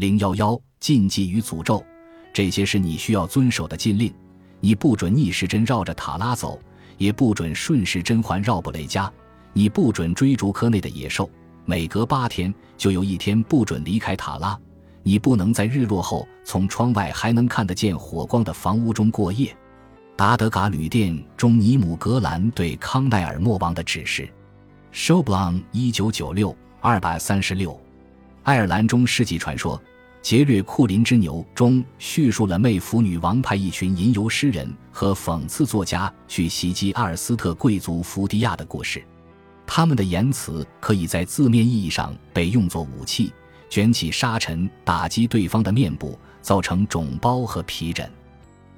零幺幺禁忌与诅咒，这些是你需要遵守的禁令。你不准逆时针绕着塔拉走，也不准顺时针环绕布雷加。你不准追逐科内的野兽。每隔八天就有一天不准离开塔拉。你不能在日落后从窗外还能看得见火光的房屋中过夜。达德嘎旅店中尼姆格兰对康奈尔莫王的指示。s h o b l a n 一九九六二百三十六。爱尔兰中世纪传说《劫掠库林之牛》中叙述了妹夫女王派一群吟游诗人和讽刺作家去袭击阿尔斯特贵族福迪亚的故事。他们的言辞可以在字面意义上被用作武器，卷起沙尘打击对方的面部，造成肿包和皮疹。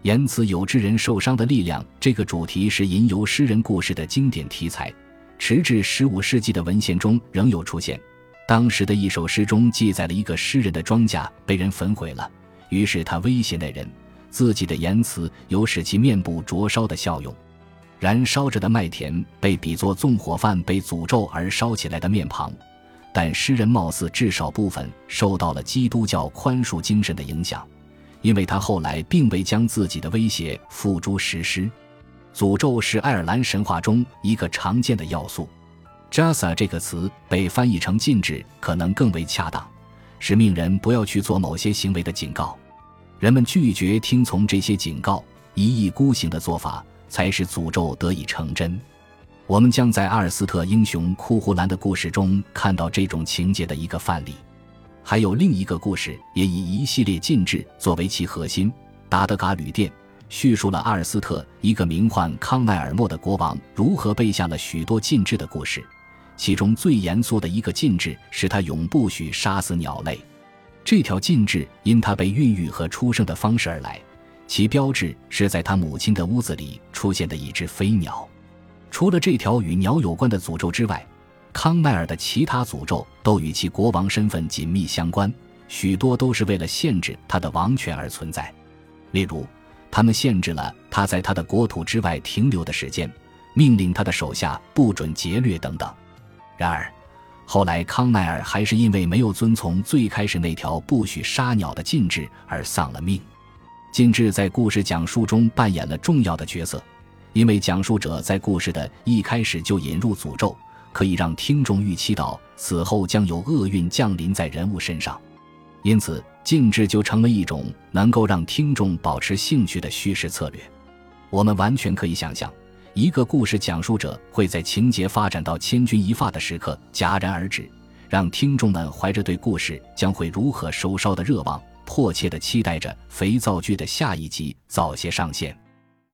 言辞有之人受伤的力量这个主题是吟游诗人故事的经典题材，直至十五世纪的文献中仍有出现。当时的一首诗中记载了一个诗人的庄稼被人焚毁了，于是他威胁那人，自己的言辞有使其面部灼烧的效用。燃烧着的麦田被比作纵火犯被诅咒而烧起来的面庞，但诗人貌似至少部分受到了基督教宽恕精神的影响，因为他后来并未将自己的威胁付诸实施。诅咒是爱尔兰神话中一个常见的要素。Jasa 这个词被翻译成禁止，可能更为恰当，是命人不要去做某些行为的警告。人们拒绝听从这些警告，一意孤行的做法才使诅咒得以成真。我们将在阿尔斯特英雄库胡兰的故事中看到这种情节的一个范例。还有另一个故事也以一系列禁制作为其核心，《达德嘎旅店》叙述了阿尔斯特一个名唤康奈尔莫的国王如何背下了许多禁制的故事。其中最严肃的一个禁制是他永不许杀死鸟类。这条禁制因他被孕育和出生的方式而来，其标志是在他母亲的屋子里出现的一只飞鸟。除了这条与鸟有关的诅咒之外，康奈尔的其他诅咒都与其国王身份紧密相关，许多都是为了限制他的王权而存在。例如，他们限制了他在他的国土之外停留的时间，命令他的手下不准劫掠等等。然而，后来康奈尔还是因为没有遵从最开始那条不许杀鸟的禁制而丧了命。禁制在故事讲述中扮演了重要的角色，因为讲述者在故事的一开始就引入诅咒，可以让听众预期到死后将有厄运降临在人物身上，因此禁制就成了一种能够让听众保持兴趣的叙事策略。我们完全可以想象。一个故事讲述者会在情节发展到千钧一发的时刻戛然而止，让听众们怀着对故事将会如何收烧的热望，迫切地期待着肥皂剧的下一集早些上线。